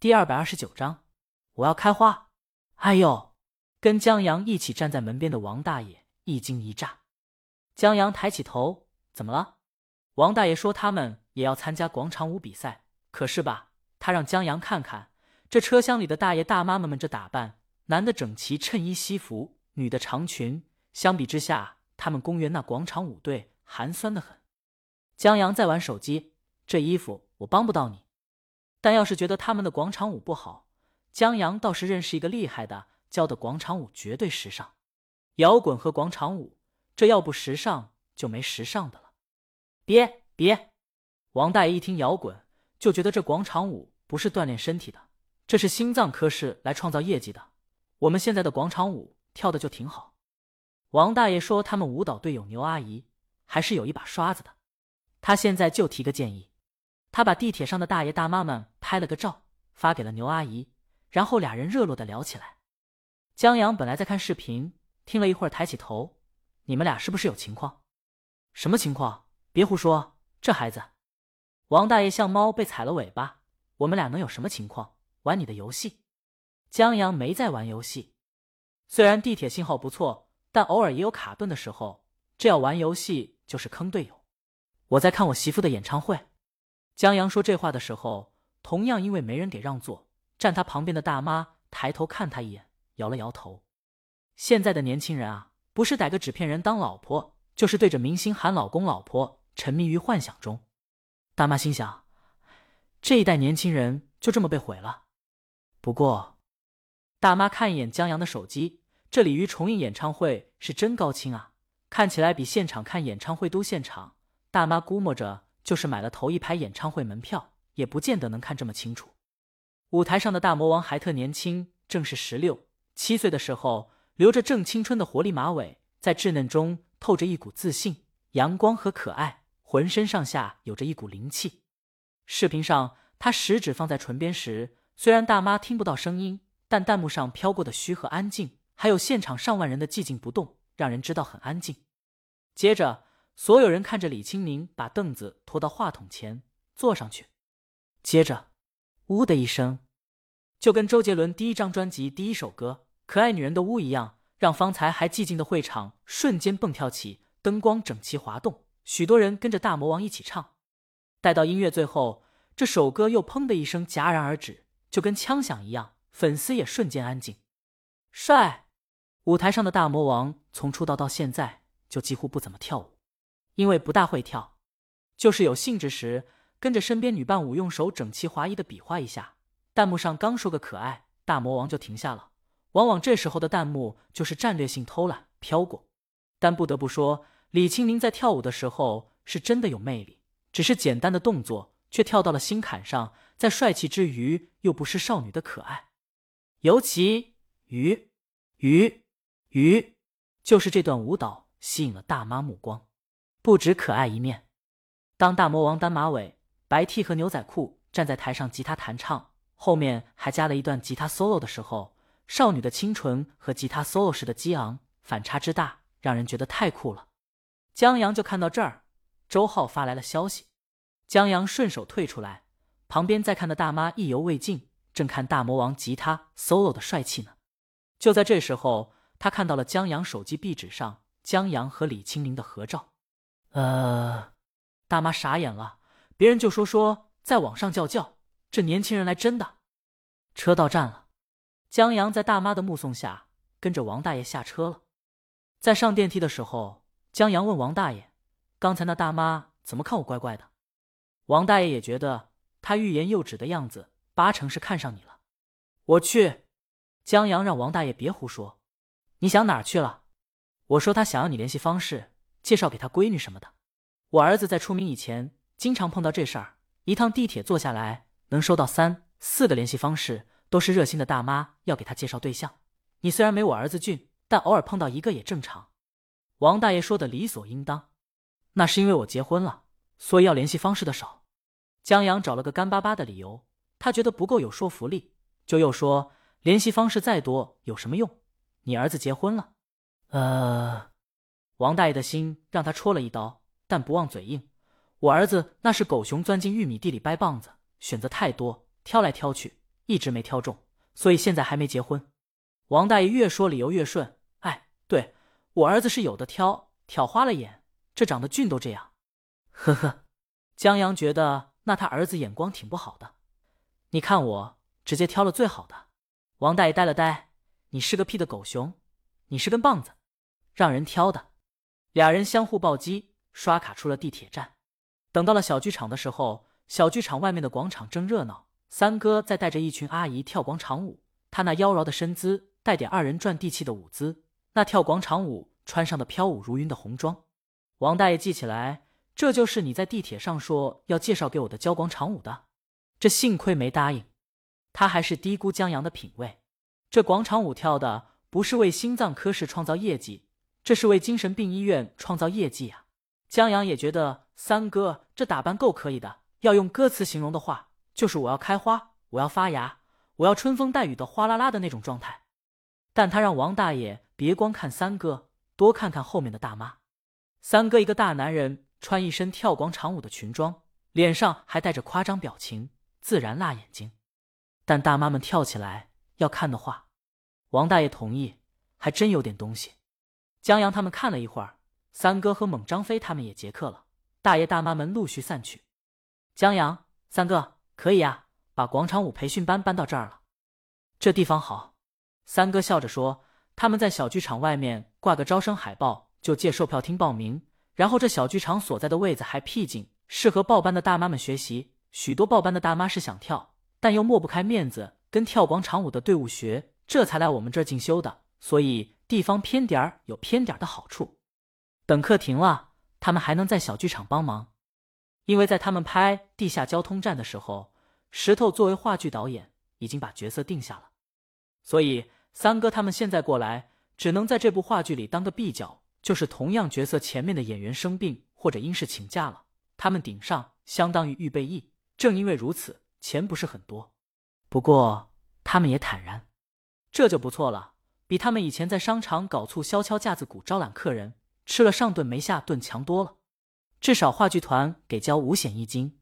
第二百二十九章，我要开花。哎呦！跟江阳一起站在门边的王大爷一惊一乍。江阳抬起头，怎么了？王大爷说他们也要参加广场舞比赛，可是吧，他让江阳看看这车厢里的大爷大妈们们这打扮，男的整齐衬衣西服，女的长裙，相比之下，他们公园那广场舞队寒酸的很。江阳在玩手机，这衣服我帮不到你，但要是觉得他们的广场舞不好，江阳倒是认识一个厉害的。教的广场舞绝对时尚，摇滚和广场舞，这要不时尚就没时尚的了。别别，王大爷一听摇滚，就觉得这广场舞不是锻炼身体的，这是心脏科室来创造业绩的。我们现在的广场舞跳的就挺好。王大爷说他们舞蹈队有牛阿姨，还是有一把刷子的。他现在就提个建议，他把地铁上的大爷大妈们拍了个照，发给了牛阿姨，然后俩人热络的聊起来。江阳本来在看视频，听了一会儿，抬起头：“你们俩是不是有情况？什么情况？别胡说！这孩子，王大爷像猫被踩了尾巴。我们俩能有什么情况？玩你的游戏。”江阳没在玩游戏，虽然地铁信号不错，但偶尔也有卡顿的时候。这要玩游戏就是坑队友。我在看我媳妇的演唱会。江阳说这话的时候，同样因为没人给让座，站他旁边的大妈抬头看他一眼。摇了摇头，现在的年轻人啊，不是逮个纸片人当老婆，就是对着明星喊老公老婆，沉迷于幻想中。大妈心想，这一代年轻人就这么被毁了。不过，大妈看一眼江阳的手机，这鲤鱼重映演唱会是真高清啊，看起来比现场看演唱会都现场。大妈估摸着，就是买了头一排演唱会门票，也不见得能看这么清楚。舞台上的大魔王还特年轻，正是十六。七岁的时候，留着正青春的活力马尾，在稚嫩中透着一股自信、阳光和可爱，浑身上下有着一股灵气。视频上，他食指放在唇边时，虽然大妈听不到声音，但弹幕上飘过的虚和安静，还有现场上万人的寂静不动，让人知道很安静。接着，所有人看着李青宁把凳子拖到话筒前坐上去，接着，呜的一声，就跟周杰伦第一张专辑第一首歌。可爱女人的屋一样，让方才还寂静的会场瞬间蹦跳起，灯光整齐滑动，许多人跟着大魔王一起唱。待到音乐最后，这首歌又砰的一声戛然而止，就跟枪响一样，粉丝也瞬间安静。帅！舞台上的大魔王从出道到现在就几乎不怎么跳舞，因为不大会跳，就是有兴致时跟着身边女伴舞用手整齐划一的比划一下。弹幕上刚说个可爱，大魔王就停下了。往往这时候的弹幕就是战略性偷懒飘过，但不得不说，李青宁在跳舞的时候是真的有魅力。只是简单的动作却跳到了心坎上，在帅气之余又不失少女的可爱。尤其鱼鱼鱼，就是这段舞蹈吸引了大妈目光。不止可爱一面，当大魔王单马尾、白 T 和牛仔裤站在台上吉他弹唱，后面还加了一段吉他 solo 的时候。少女的清纯和吉他 solo 时的激昂反差之大，让人觉得太酷了。江阳就看到这儿，周浩发来了消息，江阳顺手退出来，旁边在看的大妈意犹未尽，正看大魔王吉他 solo 的帅气呢。就在这时候，他看到了江阳手机壁纸上江阳和李青宁的合照。呃，大妈傻眼了，别人就说说在网上叫叫，这年轻人来真的。车到站了。江阳在大妈的目送下，跟着王大爷下车了。在上电梯的时候，江阳问王大爷：“刚才那大妈怎么看我怪怪的？”王大爷也觉得他欲言又止的样子，八成是看上你了。我去，江阳让王大爷别胡说。你想哪儿去了？我说他想要你联系方式，介绍给他闺女什么的。我儿子在出名以前，经常碰到这事儿，一趟地铁坐下来，能收到三四个联系方式。都是热心的大妈要给他介绍对象，你虽然没我儿子俊，但偶尔碰到一个也正常。王大爷说的理所应当，那是因为我结婚了，所以要联系方式的少。江阳找了个干巴巴的理由，他觉得不够有说服力，就又说联系方式再多有什么用？你儿子结婚了，呃，王大爷的心让他戳了一刀，但不忘嘴硬。我儿子那是狗熊钻进玉米地里掰棒子，选择太多，挑来挑去。一直没挑中，所以现在还没结婚。王大爷越说理由越顺。哎，对我儿子是有的挑，挑花了眼，这长得俊都这样。呵呵，江阳觉得那他儿子眼光挺不好的。你看我直接挑了最好的。王大爷呆了呆，你是个屁的狗熊，你是根棒子，让人挑的。俩人相互暴击，刷卡出了地铁站。等到了小剧场的时候，小剧场外面的广场正热闹。三哥在带着一群阿姨跳广场舞，他那妖娆的身姿带点二人转地气的舞姿，那跳广场舞穿上的飘舞如云的红装。王大爷记起来，这就是你在地铁上说要介绍给我的教广场舞的。这幸亏没答应，他还是低估江阳的品味。这广场舞跳的不是为心脏科室创造业绩，这是为精神病医院创造业绩啊！江阳也觉得三哥这打扮够可以的，要用歌词形容的话。就是我要开花，我要发芽，我要春风带雨的哗啦啦的那种状态。但他让王大爷别光看三哥，多看看后面的大妈。三哥一个大男人，穿一身跳广场舞的裙装，脸上还带着夸张表情，自然辣眼睛。但大妈们跳起来要看的话，王大爷同意，还真有点东西。江阳他们看了一会儿，三哥和猛张飞他们也结课了，大爷大妈们陆续散去。江阳，三哥。可以呀，把广场舞培训班搬到这儿了。这地方好。三哥笑着说：“他们在小剧场外面挂个招生海报，就借售票厅报名。然后这小剧场所在的位子还僻静，适合报班的大妈们学习。许多报班的大妈是想跳，但又抹不开面子跟跳广场舞的队伍学，这才来我们这儿进修的。所以地方偏点儿有偏点儿的好处。等课停了，他们还能在小剧场帮忙。”因为在他们拍《地下交通站》的时候，石头作为话剧导演已经把角色定下了，所以三哥他们现在过来，只能在这部话剧里当个壁角，就是同样角色前面的演员生病或者因事请假了，他们顶上相当于预备役。正因为如此，钱不是很多，不过他们也坦然，这就不错了，比他们以前在商场搞促销敲架子鼓招揽客人，吃了上顿没下顿强多了。至少话剧团给交五险一金，